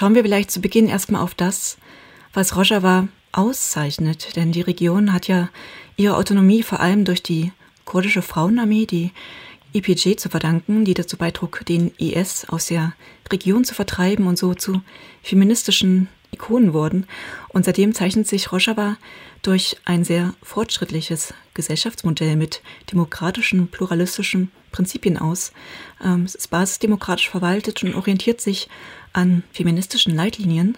Schauen wir vielleicht zu Beginn erstmal auf das, was Rojava auszeichnet, denn die Region hat ja ihre Autonomie vor allem durch die kurdische Frauenarmee, die IPG, zu verdanken, die dazu beitrug, den IS aus der Region zu vertreiben und so zu feministischen Ikonen wurden. Und seitdem zeichnet sich Rojava durch ein sehr fortschrittliches Gesellschaftsmodell mit demokratischen, pluralistischen Prinzipien aus. Ähm, es ist basisdemokratisch verwaltet und orientiert sich an feministischen Leitlinien.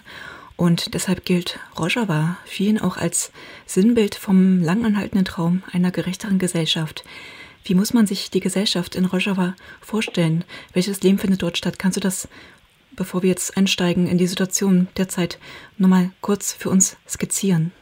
Und deshalb gilt Rojava vielen auch als Sinnbild vom langanhaltenden Traum einer gerechteren Gesellschaft. Wie muss man sich die Gesellschaft in Rojava vorstellen? Welches Leben findet dort statt? Kannst du das, bevor wir jetzt einsteigen in die Situation derzeit, nochmal kurz für uns skizzieren?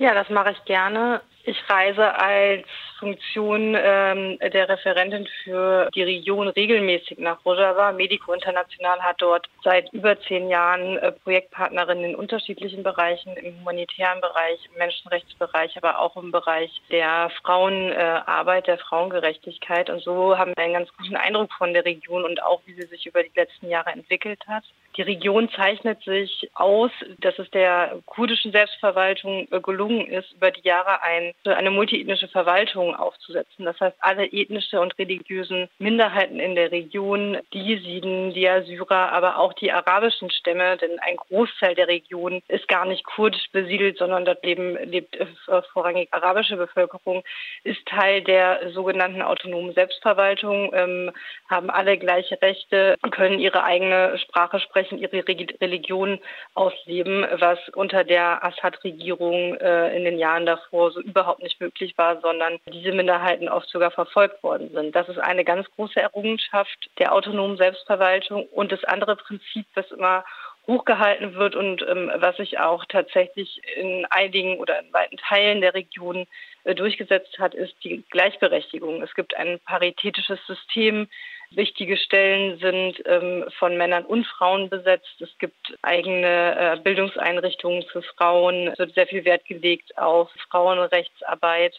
Ja, das mache ich gerne. Ich reise als Funktion ähm, der Referentin für die Region regelmäßig nach Rojava. Medico International hat dort seit über zehn Jahren äh, Projektpartnerinnen in unterschiedlichen Bereichen, im humanitären Bereich, im Menschenrechtsbereich, aber auch im Bereich der Frauenarbeit, äh, der Frauengerechtigkeit. Und so haben wir einen ganz guten Eindruck von der Region und auch, wie sie sich über die letzten Jahre entwickelt hat. Die Region zeichnet sich aus, dass es der kurdischen Selbstverwaltung äh, gelungen ist, über die Jahre ein, eine multiethnische Verwaltung Verfassung aufzusetzen. Das heißt, alle ethnische und religiösen Minderheiten in der Region, die Jesiden, die Assyrer, aber auch die arabischen Stämme, denn ein Großteil der Region ist gar nicht kurdisch besiedelt, sondern dort leben, lebt äh, vorrangig arabische Bevölkerung, ist Teil der sogenannten autonomen Selbstverwaltung, ähm, haben alle gleiche Rechte, können ihre eigene Sprache sprechen, ihre Religion ausleben, was unter der Assad-Regierung äh, in den Jahren davor so überhaupt nicht möglich war, sondern die diese Minderheiten oft sogar verfolgt worden sind. Das ist eine ganz große Errungenschaft der autonomen Selbstverwaltung. Und das andere Prinzip, das immer hochgehalten wird und ähm, was sich auch tatsächlich in einigen oder in weiten Teilen der Region äh, durchgesetzt hat, ist die Gleichberechtigung. Es gibt ein paritätisches System. Wichtige Stellen sind ähm, von Männern und Frauen besetzt. Es gibt eigene äh, Bildungseinrichtungen für Frauen. Es wird sehr viel Wert gelegt auf Frauenrechtsarbeit.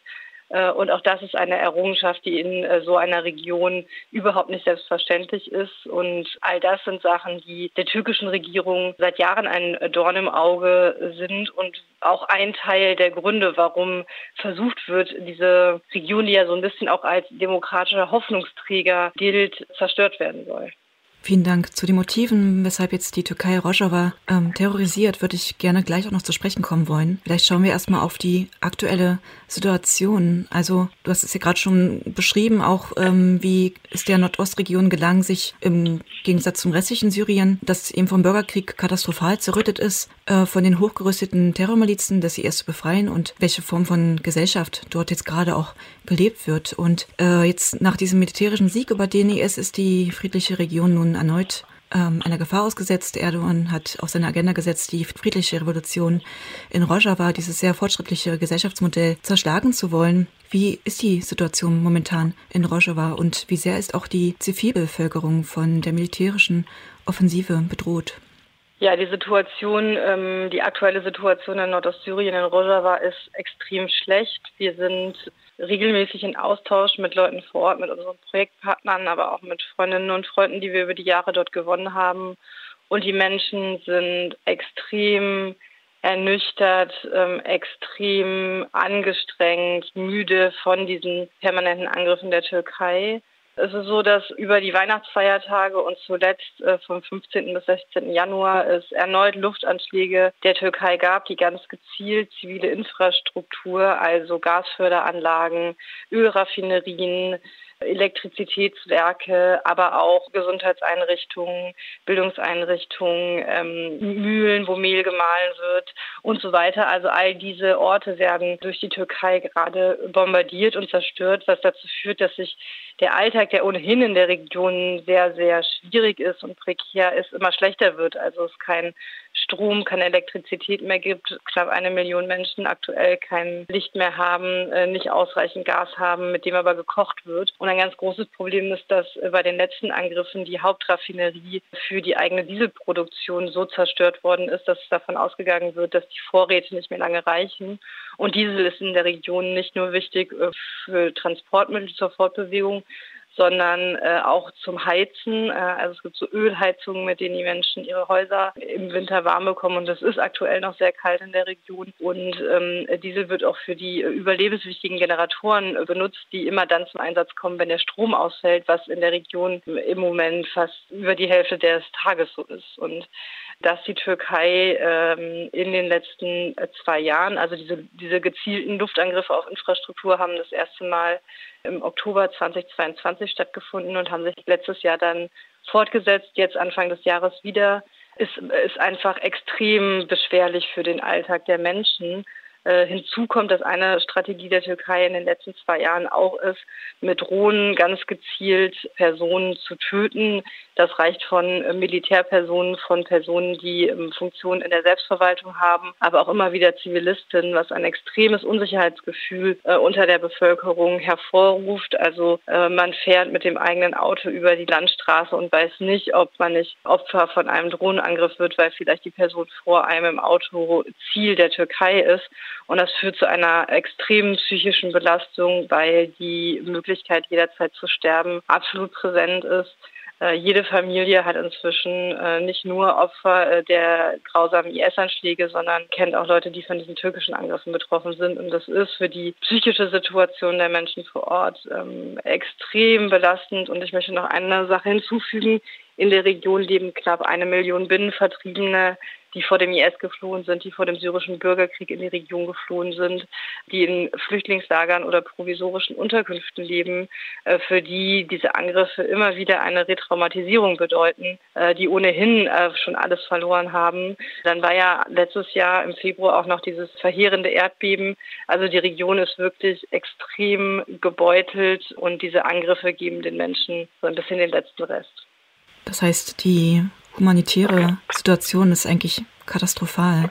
Äh, und auch das ist eine Errungenschaft, die in äh, so einer Region überhaupt nicht selbstverständlich ist. Und all das sind Sachen, die der türkischen Regierung seit Jahren ein Dorn im Auge sind und auch ein Teil der Gründe, warum versucht wird, diese Region, die ja so ein bisschen auch als demokratischer Hoffnungsträger gilt, zerstört werden soll. Vielen Dank. Zu den Motiven, weshalb jetzt die Türkei Rojava ähm, terrorisiert, würde ich gerne gleich auch noch zu sprechen kommen wollen. Vielleicht schauen wir erstmal auf die aktuelle Situation. Also du hast es ja gerade schon beschrieben, auch ähm, wie es der Nordostregion gelang, sich im Gegensatz zum restlichen Syrien, das eben vom Bürgerkrieg katastrophal zerrüttet ist, äh, von den hochgerüsteten Terrormilizen des IS zu befreien und welche Form von Gesellschaft dort jetzt gerade auch gelebt wird. Und äh, jetzt nach diesem militärischen Sieg über den IS ist die friedliche Region nun erneut ähm, einer Gefahr ausgesetzt. Erdogan hat auf seine Agenda gesetzt, die friedliche Revolution in Rojava, dieses sehr fortschrittliche Gesellschaftsmodell, zerschlagen zu wollen. Wie ist die Situation momentan in Rojava und wie sehr ist auch die Zivilbevölkerung von der militärischen Offensive bedroht? Ja, die Situation, ähm, die aktuelle Situation in Nordostsyrien in Rojava ist extrem schlecht. Wir sind regelmäßig in Austausch mit Leuten vor Ort, mit unseren Projektpartnern, aber auch mit Freundinnen und Freunden, die wir über die Jahre dort gewonnen haben. Und die Menschen sind extrem ernüchtert, ähm, extrem angestrengt, müde von diesen permanenten Angriffen der Türkei. Es ist so, dass über die Weihnachtsfeiertage und zuletzt äh, vom 15. bis 16. Januar es erneut Luftanschläge der Türkei gab, die ganz gezielt zivile Infrastruktur, also Gasförderanlagen, Ölraffinerien, Elektrizitätswerke, aber auch Gesundheitseinrichtungen, Bildungseinrichtungen, ähm, Mühlen, wo Mehl gemahlen wird und so weiter. Also all diese Orte werden durch die Türkei gerade bombardiert und zerstört, was dazu führt, dass sich der Alltag, der ohnehin in der Region sehr, sehr schwierig ist und prekär ist, immer schlechter wird. Also es kein Strom, keine Elektrizität mehr gibt, knapp eine Million Menschen aktuell kein Licht mehr haben, äh, nicht ausreichend Gas haben, mit dem aber gekocht wird. Und ein ganz großes Problem ist, dass bei den letzten Angriffen die Hauptraffinerie für die eigene Dieselproduktion so zerstört worden ist, dass davon ausgegangen wird, dass die Vorräte nicht mehr lange reichen. Und Diesel ist in der Region nicht nur wichtig äh, für Transportmittel zur Fortbewegung, sondern äh, auch zum Heizen. Äh, also es gibt so Ölheizungen, mit denen die Menschen ihre Häuser im Winter warm bekommen. Und es ist aktuell noch sehr kalt in der Region. Und ähm, Diesel wird auch für die überlebenswichtigen Generatoren benutzt, die immer dann zum Einsatz kommen, wenn der Strom ausfällt, was in der Region im Moment fast über die Hälfte des Tages so ist. Und dass die Türkei ähm, in den letzten zwei Jahren, also diese, diese gezielten Luftangriffe auf Infrastruktur haben das erste Mal im Oktober 2022 stattgefunden und haben sich letztes Jahr dann fortgesetzt, jetzt Anfang des Jahres wieder, ist, ist einfach extrem beschwerlich für den Alltag der Menschen. Äh, hinzu kommt, dass eine Strategie der Türkei in den letzten zwei Jahren auch ist, mit Drohnen ganz gezielt Personen zu töten. Das reicht von äh, Militärpersonen, von Personen, die ähm, Funktionen in der Selbstverwaltung haben, aber auch immer wieder Zivilistinnen, was ein extremes Unsicherheitsgefühl äh, unter der Bevölkerung hervorruft. Also man fährt mit dem eigenen Auto über die Landstraße und weiß nicht, ob man nicht Opfer von einem Drohnenangriff wird, weil vielleicht die Person vor einem im Auto Ziel der Türkei ist. Und das führt zu einer extremen psychischen Belastung, weil die Möglichkeit, jederzeit zu sterben, absolut präsent ist. Äh, jede Familie hat inzwischen äh, nicht nur Opfer äh, der grausamen IS-Anschläge, sondern kennt auch Leute, die von diesen türkischen Angriffen betroffen sind. Und das ist für die psychische Situation der Menschen vor Ort ähm, extrem belastend. Und ich möchte noch eine Sache hinzufügen. In der Region leben knapp eine Million Binnenvertriebene, die vor dem IS geflohen sind, die vor dem syrischen Bürgerkrieg in die Region geflohen sind, die in Flüchtlingslagern oder provisorischen Unterkünften leben, äh, für die diese Angriffe immer wieder eine Retraumatisierung bedeuten, äh, die ohnehin äh, schon alles verloren haben. Dann war ja letztes Jahr im Februar auch noch dieses verheerende Erdbeben. Also die Region ist wirklich extrem gebeutelt und diese Angriffe geben den Menschen so ein bisschen den letzten Rest. Das heißt, die humanitäre Situation ist eigentlich katastrophal.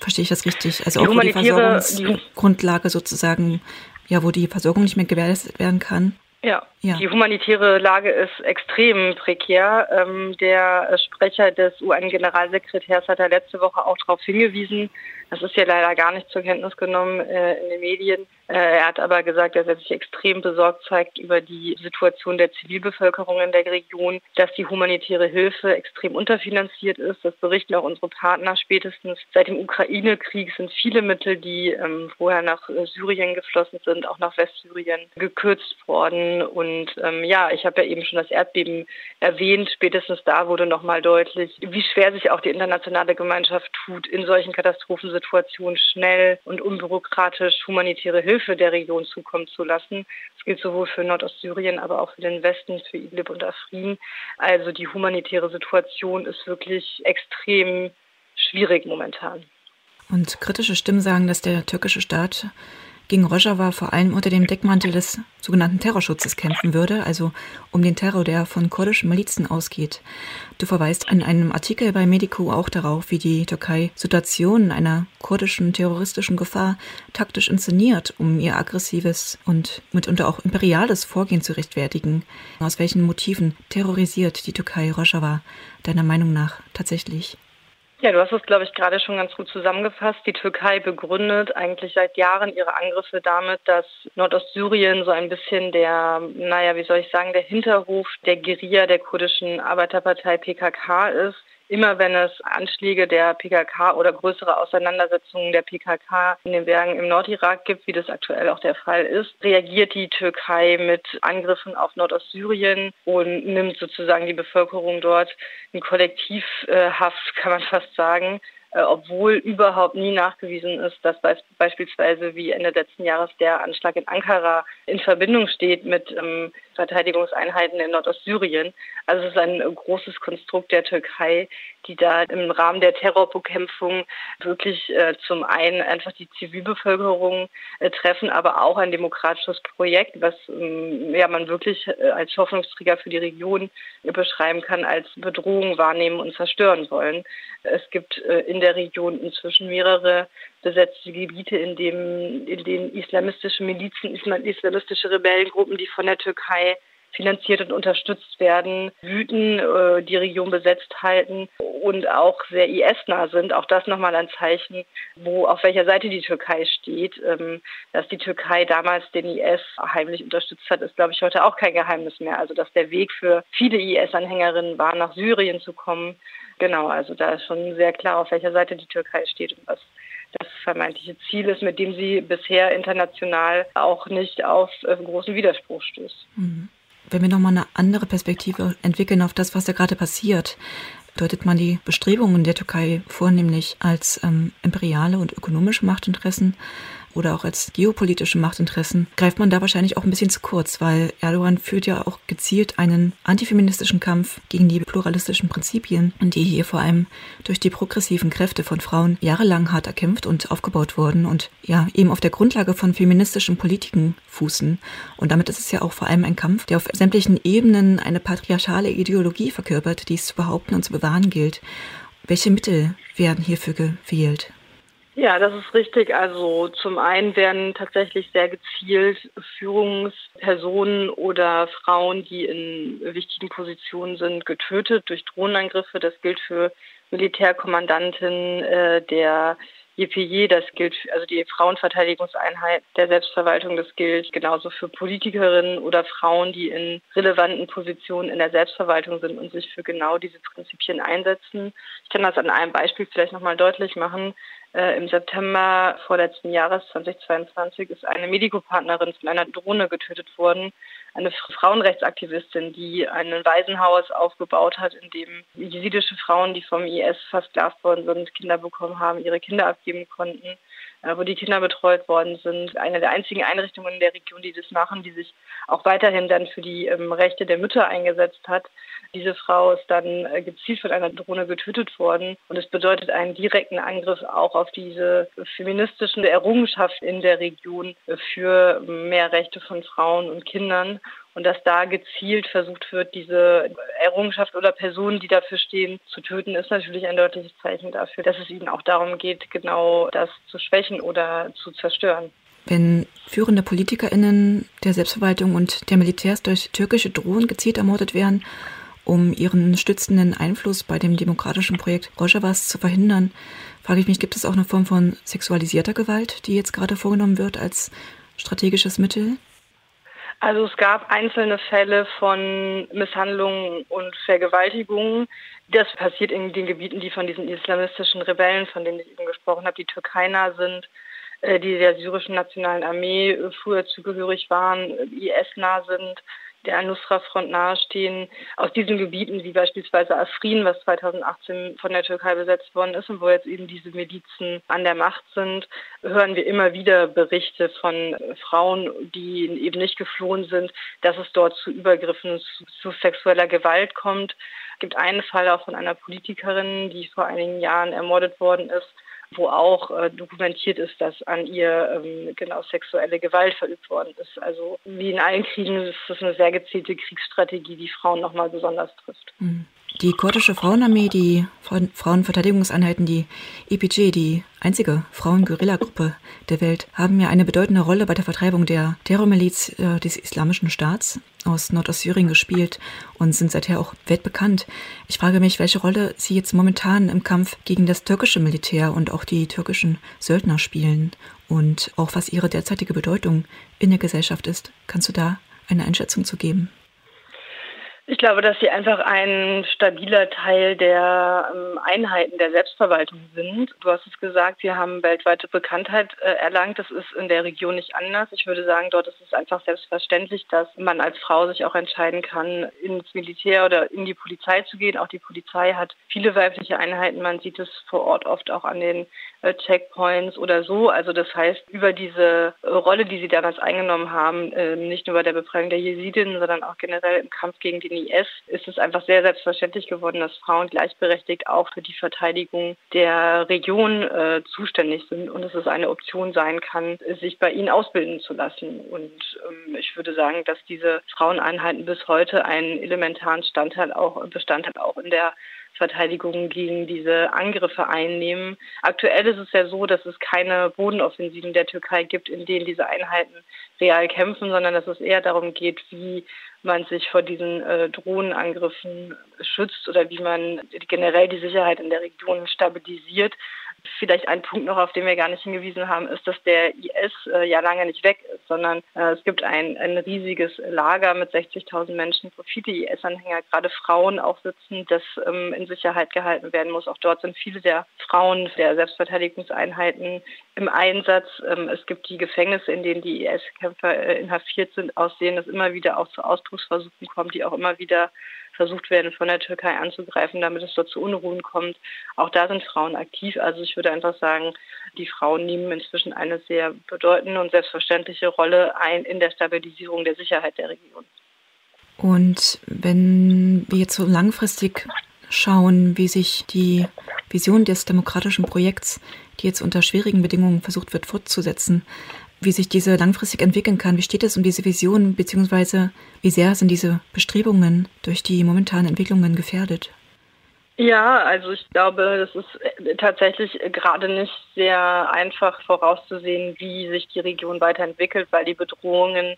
Verstehe ich das richtig? Also die auch die Versorgungsgrundlage sozusagen, ja, wo die Versorgung nicht mehr gewährleistet werden kann. Ja, ja, die humanitäre Lage ist extrem prekär. Ähm, der Sprecher des UN-Generalsekretärs hat ja letzte Woche auch darauf hingewiesen, das ist ja leider gar nicht zur Kenntnis genommen äh, in den Medien. Äh, er hat aber gesagt, dass er sich extrem besorgt zeigt über die Situation der Zivilbevölkerung in der Region, dass die humanitäre Hilfe extrem unterfinanziert ist. Das berichten auch unsere Partner. Spätestens seit dem Ukraine-Krieg sind viele Mittel, die ähm, vorher nach äh, Syrien geflossen sind, auch nach Westsyrien, gekürzt worden. Und ähm, ja, ich habe ja eben schon das Erdbeben erwähnt. Spätestens da wurde nochmal deutlich, wie schwer sich auch die internationale Gemeinschaft tut, in solchen Katastrophen Situation schnell und unbürokratisch humanitäre Hilfe der Region zukommen zu lassen. Das gilt sowohl für Nordostsyrien, aber auch für den Westen, für Idlib und Afrin. Also die humanitäre Situation ist wirklich extrem schwierig momentan. Und kritische Stimmen sagen, dass der türkische Staat gegen Rojava vor allem unter dem Deckmantel des sogenannten Terrorschutzes kämpfen würde, also um den Terror, der von kurdischen Milizen ausgeht. Du verweist in einem Artikel bei Medico auch darauf, wie die Türkei Situationen einer kurdischen terroristischen Gefahr taktisch inszeniert, um ihr aggressives und mitunter auch imperiales Vorgehen zu rechtfertigen. Aus welchen Motiven terrorisiert die Türkei Rojava deiner Meinung nach tatsächlich? Ja, du hast es, glaube ich, gerade schon ganz gut zusammengefasst. Die Türkei begründet eigentlich seit Jahren ihre Angriffe damit, dass Nordostsyrien so ein bisschen der, naja, wie soll ich sagen, der Hinterhof der Guerilla der kurdischen Arbeiterpartei PKK ist immer wenn es Anschläge der PKK oder größere Auseinandersetzungen der PKK in den Bergen im Nordirak gibt, wie das aktuell auch der Fall ist, reagiert die Türkei mit Angriffen auf Nordostsyrien und nimmt sozusagen die Bevölkerung dort in Kollektivhaft, kann man fast sagen, äh, obwohl überhaupt nie nachgewiesen ist, dass beispielsweise wie Ende letzten Jahres der Anschlag in Ankara in Verbindung steht mit ähm, Verteidigungseinheiten in Nordostsyrien. Also es ist ein großes Konstrukt der Türkei, die da im Rahmen der Terrorbekämpfung wirklich äh, zum einen einfach die Zivilbevölkerung äh, treffen, aber auch ein demokratisches Projekt, was ähm, ja man wirklich äh, als Hoffnungsträger für die Region beschreiben kann, als Bedrohung wahrnehmen und zerstören wollen. Es gibt äh, in der Region inzwischen mehrere besetzte Gebiete, in, dem, in denen islamistische Milizen, islamistische Rebellengruppen, die von der Türkei finanziert und unterstützt werden, wüten, äh, die Region besetzt halten und auch sehr IS-nah sind. Auch das nochmal ein Zeichen, wo auf welcher Seite die Türkei steht. Ähm, dass die Türkei damals den IS heimlich unterstützt hat, ist, glaube ich, heute auch kein Geheimnis mehr. Also dass der Weg für viele IS-Anhängerinnen war, nach Syrien zu kommen. Genau, also da ist schon sehr klar, auf welcher Seite die Türkei steht und was das vermeintliche Ziel ist, mit dem sie bisher international auch nicht auf äh, großen Widerspruch stößt. Mhm. Wenn wir nochmal eine andere Perspektive entwickeln auf das, was da gerade passiert, deutet man die Bestrebungen der Türkei vornehmlich als ähm, imperiale und ökonomische Machtinteressen oder auch als geopolitische Machtinteressen, greift man da wahrscheinlich auch ein bisschen zu kurz, weil Erdogan führt ja auch gezielt einen antifeministischen Kampf gegen die pluralistischen Prinzipien, die hier vor allem durch die progressiven Kräfte von Frauen jahrelang hart erkämpft und aufgebaut wurden und ja eben auf der Grundlage von feministischen Politiken fußen. Und damit ist es ja auch vor allem ein Kampf, der auf sämtlichen Ebenen eine patriarchale Ideologie verkörpert, die es zu behaupten und zu bewahren gilt. Welche Mittel werden hierfür gewählt? Ja, das ist richtig. Also zum einen werden tatsächlich sehr gezielt Führungspersonen oder Frauen, die in wichtigen Positionen sind, getötet durch Drohnenangriffe. Das gilt für Militärkommandanten äh, der JPJ, das gilt, also die Frauenverteidigungseinheit der Selbstverwaltung, das gilt genauso für Politikerinnen oder Frauen, die in relevanten Positionen in der Selbstverwaltung sind und sich für genau diese Prinzipien einsetzen. Ich kann das an einem Beispiel vielleicht nochmal deutlich machen. Äh, Im September vorletzten Jahres 2022 ist eine Medikopartnerin von einer Drohne getötet worden. Eine Frauenrechtsaktivistin, die ein Waisenhaus aufgebaut hat, in dem jesidische Frauen, die vom IS versklavt worden sind, Kinder bekommen haben, ihre Kinder abgeben konnten. Äh, wo die Kinder betreut worden sind. Eine der einzigen Einrichtungen in der Region, die das machen, die sich auch weiterhin dann für die ähm, Rechte der Mütter eingesetzt hat. Diese Frau ist dann äh, gezielt von einer Drohne getötet worden und es bedeutet einen direkten Angriff auch auf diese feministischen Errungenschaft in der Region für mehr Rechte von Frauen und Kindern und dass da gezielt versucht wird, diese Errungenschaft oder Personen, die dafür stehen, zu töten, ist natürlich ein deutliches Zeichen dafür, dass es ihnen auch darum geht, genau das zu schwächen oder zu zerstören. Wenn führende PolitikerInnen der Selbstverwaltung und der Militärs durch türkische Drohnen gezielt ermordet werden, um ihren stützenden Einfluss bei dem demokratischen Projekt Rojavas zu verhindern, frage ich mich, gibt es auch eine Form von sexualisierter Gewalt, die jetzt gerade vorgenommen wird als strategisches Mittel? Also es gab einzelne Fälle von Misshandlungen und Vergewaltigungen. Das passiert in den Gebieten, die von diesen islamistischen Rebellen, von denen ich eben gesprochen habe, die Türkei nah sind, äh, die der syrischen Nationalen Armee früher zugehörig waren, IS nah sind der Al-Nusra-Front nahestehen, aus diesen Gebieten wie beispielsweise Afrin, was 2018 von der Türkei besetzt worden ist und wo jetzt eben diese Milizen an der Macht sind, hören wir immer wieder Berichte von Frauen, die eben nicht geflohen sind, dass es dort zu Übergriffen, zu, zu sexueller Gewalt kommt. Es gibt einen Fall auch von einer Politikerin, die vor einigen Jahren ermordet worden ist, wo auch äh, dokumentiert ist, dass an ihr ähm, genau sexuelle Gewalt verübt worden ist. Also wie in allen Kriegen ist das eine sehr gezielte Kriegsstrategie, die Frauen nochmal besonders trifft. Mhm. Die kurdische Frauenarmee, die Frauenverteidigungseinheiten, die EPG, die einzige Frauen-Guerilla-Gruppe der Welt, haben ja eine bedeutende Rolle bei der Vertreibung der Terrormiliz äh, des Islamischen Staats aus Nordostsyrien gespielt und sind seither auch weltbekannt. Ich frage mich, welche Rolle sie jetzt momentan im Kampf gegen das türkische Militär und auch die türkischen Söldner spielen und auch was ihre derzeitige Bedeutung in der Gesellschaft ist. Kannst du da eine Einschätzung zu geben? Ich glaube, dass sie einfach ein stabiler Teil der ähm, Einheiten der Selbstverwaltung sind. Du hast es gesagt, sie haben weltweite Bekanntheit äh, erlangt. Das ist in der Region nicht anders. Ich würde sagen, dort ist es einfach selbstverständlich, dass man als Frau sich auch entscheiden kann, ins Militär oder in die Polizei zu gehen. Auch die Polizei hat viele weibliche Einheiten. Man sieht es vor Ort oft auch an den Checkpoints oder so. Also das heißt, über diese äh, Rolle, die sie damals eingenommen haben, äh, nicht nur bei der Befreiung der Jesidinnen, sondern auch generell im Kampf gegen den IS ist es einfach sehr selbstverständlich geworden, dass Frauen gleichberechtigt auch für die Verteidigung der Region äh, zuständig sind und dass es eine Option sein kann, sich bei ihnen ausbilden zu lassen. Und ähm, ich würde sagen, dass diese Fraueneinheiten bis heute einen elementaren Standteil auch, Bestandteil auch in der Selbstverteidigung gegen diese Angriffe einnehmen. Aktuell ist es ja so, dass es keine Bodenoffensiven der Türkei gibt, in denen diese Einheiten real kämpfen, sondern dass es eher darum geht, wie man sich vor diesen äh, Drohnenangriffen schützt oder wie man generell die Sicherheit in der Region stabilisiert. Vielleicht ein Punkt noch, auf den wir gar nicht hingewiesen haben, ist, dass der IS äh, ja lange nicht weg ist, sondern äh, es gibt ein, ein riesiges Lager mit 60.000 Menschen, wo viele IS-Anhänger, gerade Frauen auch sitzen, das ähm, in Sicherheit gehalten werden muss. Auch dort sind viele der Frauen der Selbstverteidigungseinheiten im Einsatz. Ähm, es gibt die Gefängnisse, in denen die IS-Kämpfer äh, inhaftiert sind, aus denen es immer wieder auch zu Ausbruchsversuchen kommt, die auch immer wieder versucht werden, von der Türkei anzugreifen, damit es dort zu Unruhen kommt. Auch da sind Frauen aktiv. Also ich würde einfach sagen, die Frauen nehmen inzwischen eine sehr bedeutende und selbstverständliche Rolle ein in der Stabilisierung der Sicherheit der Region. Und wenn wir jetzt so langfristig schauen, wie sich die Vision des demokratischen Projekts, die jetzt unter schwierigen Bedingungen versucht wird fortzusetzen, wie sich diese langfristig entwickeln kann. Wie steht es um diese Vision, beziehungsweise wie sehr sind diese Bestrebungen durch die momentanen Entwicklungen gefährdet? Ja, also ich glaube, das ist tatsächlich gerade nicht sehr einfach vorauszusehen, wie sich die Region weiterentwickelt, weil die Bedrohungen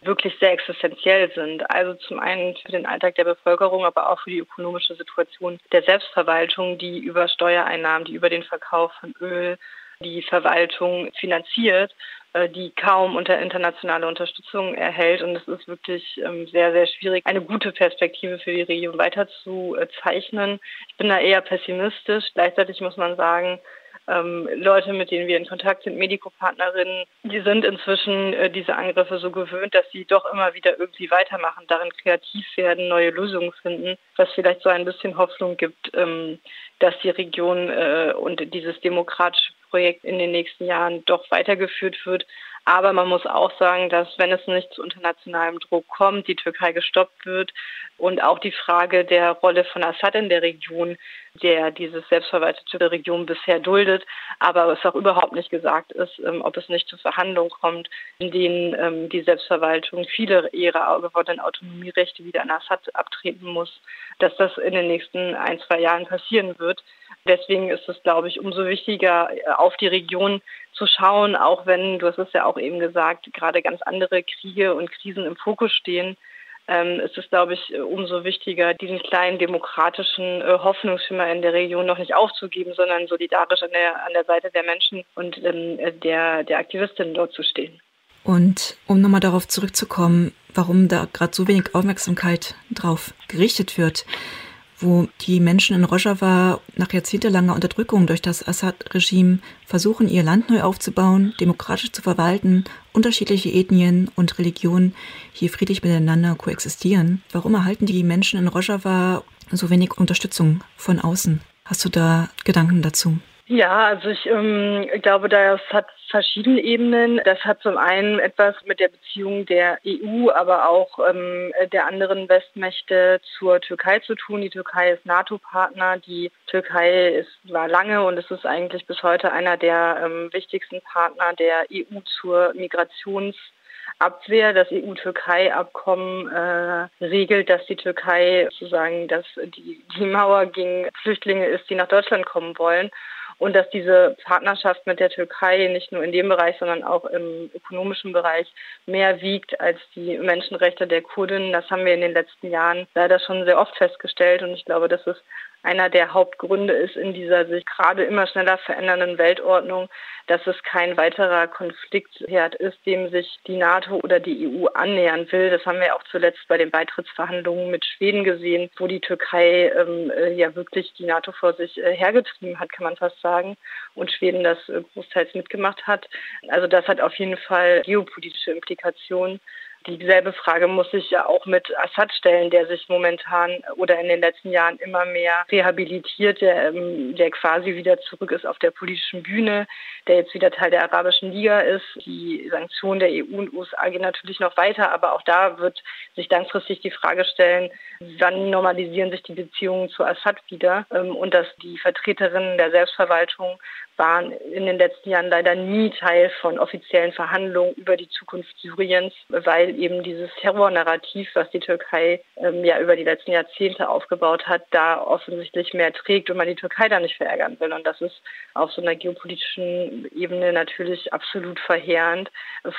wirklich sehr existenziell sind. Also zum einen für den Alltag der Bevölkerung, aber auch für die ökonomische Situation der Selbstverwaltung, die über Steuereinnahmen, die über den Verkauf von Öl die Verwaltung finanziert äh, die kaum unter internationale Unterstützung erhält. Und es ist wirklich ähm, sehr, sehr schwierig, eine gute Perspektive für die Region weiter zu zeichnen. Ich bin da eher pessimistisch. Gleichzeitig muss man sagen, ähm, Leute, mit denen wir in Kontakt sind, Medikopartnerinnen, die sind inzwischen äh, diese Angriffe so gewöhnt, dass sie doch immer wieder irgendwie weitermachen, darin kreativ werden, neue Lösungen finden, was vielleicht so ein bisschen Hoffnung gibt, ähm, dass die Region äh, und dieses demokratische Projekt in den nächsten Jahren doch weitergeführt wird. Aber man muss auch sagen, dass wenn es nicht zu internationalem Druck kommt, die Türkei gestoppt wird und auch die Frage der Rolle von Assad in der Region, der diese selbstverwaltete Region bisher duldet, aber es auch überhaupt nicht gesagt ist, ähm, ob es nicht zu Verhandlungen kommt, in denen ähm, die Selbstverwaltung viele ihrer gewonnenen Autonomierechte wieder an Assad abtreten muss, dass das in den nächsten ein, zwei Jahren passieren wird. Deswegen ist es, glaube ich, umso wichtiger, äh, auf die Region zu schauen, auch wenn, du hast es ja auch eben gesagt, gerade ganz andere Kriege und Krisen im Fokus stehen, ähm, ist es, glaube ich, umso wichtiger, diesen kleinen demokratischen äh, Hoffnungsschimmer in der Region noch nicht aufzugeben, sondern solidarisch an der, an der Seite der Menschen und ähm, der, der Aktivistinnen dort zu stehen. Und um nochmal darauf zurückzukommen, warum da gerade so wenig Aufmerksamkeit drauf gerichtet wird, wo die Menschen in Rojava nach jahrzehntelanger Unterdrückung durch das Assad-Regime versuchen, ihr Land neu aufzubauen, demokratisch zu verwalten, unterschiedliche Ethnien und Religionen hier friedlich miteinander koexistieren. Warum erhalten die Menschen in Rojava so wenig Unterstützung von außen? Hast du da Gedanken dazu? Ja, also ich ähm, glaube, das hat verschiedene Ebenen. Das hat zum einen etwas mit der Beziehung der EU, aber auch ähm, der anderen Westmächte zur Türkei zu tun. Die Türkei ist NATO-Partner. Die Türkei ist, war lange und es ist eigentlich bis heute einer der ähm, wichtigsten Partner der EU zur Migrations- Abwehr. Das EU-Türkei-Abkommen äh, regelt, dass die Türkei sozusagen dass die, die Mauer gegen Flüchtlinge ist, die nach Deutschland kommen wollen und dass diese Partnerschaft mit der Türkei nicht nur in dem Bereich, sondern auch im ökonomischen Bereich mehr wiegt als die Menschenrechte der Kurden. Das haben wir in den letzten Jahren leider schon sehr oft festgestellt und ich glaube, das ist einer der Hauptgründe ist in dieser sich gerade immer schneller verändernden Weltordnung, dass es kein weiterer Konfliktherd ist, dem sich die NATO oder die EU annähern will. Das haben wir auch zuletzt bei den Beitrittsverhandlungen mit Schweden gesehen, wo die Türkei ähm, äh, ja wirklich die NATO vor sich äh, hergetrieben hat, kann man fast sagen, und Schweden das äh, großteils mitgemacht hat. Also das hat auf jeden Fall geopolitische Implikationen. Dieselbe Frage muss sich ja auch mit Assad stellen, der sich momentan oder in den letzten Jahren immer mehr rehabilitiert, der, ähm, der quasi wieder zurück ist auf der politischen Bühne, der jetzt wieder Teil der Arabischen Liga ist. Die Sanktionen der EU und USA gehen natürlich noch weiter, aber auch da wird sich langfristig die Frage stellen, wann normalisieren sich die Beziehungen zu Assad wieder ähm, und dass die Vertreterinnen der Selbstverwaltung waren in den letzten Jahren leider nie Teil von offiziellen Verhandlungen über die Zukunft Syriens, weil eben dieses Terrornarrativ, was die Türkei ähm, ja über die letzten Jahrzehnte aufgebaut hat, da offensichtlich mehr trägt und man die Türkei da nicht verärgern will. Und das ist auf so einer geopolitischen Ebene natürlich absolut verheerend.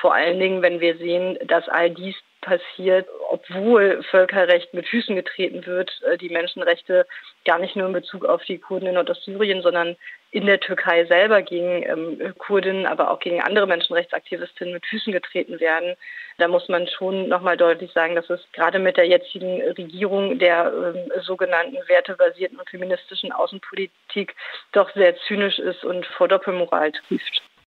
Vor allen Dingen, wenn wir sehen, dass all dies passiert, obwohl Völkerrecht mit Füßen getreten wird, äh, die Menschenrechte gar nicht nur in Bezug auf die Kurden in Nordostsyrien, sondern in der Türkei selber gegen ähm, Kurdinnen, aber auch gegen andere Menschenrechtsaktivistinnen mit Füßen getreten werden. Da muss man schon nochmal deutlich sagen, dass es gerade mit der jetzigen Regierung der ähm, sogenannten wertebasierten und feministischen Außenpolitik doch sehr zynisch ist und vor Doppelmoral trifft.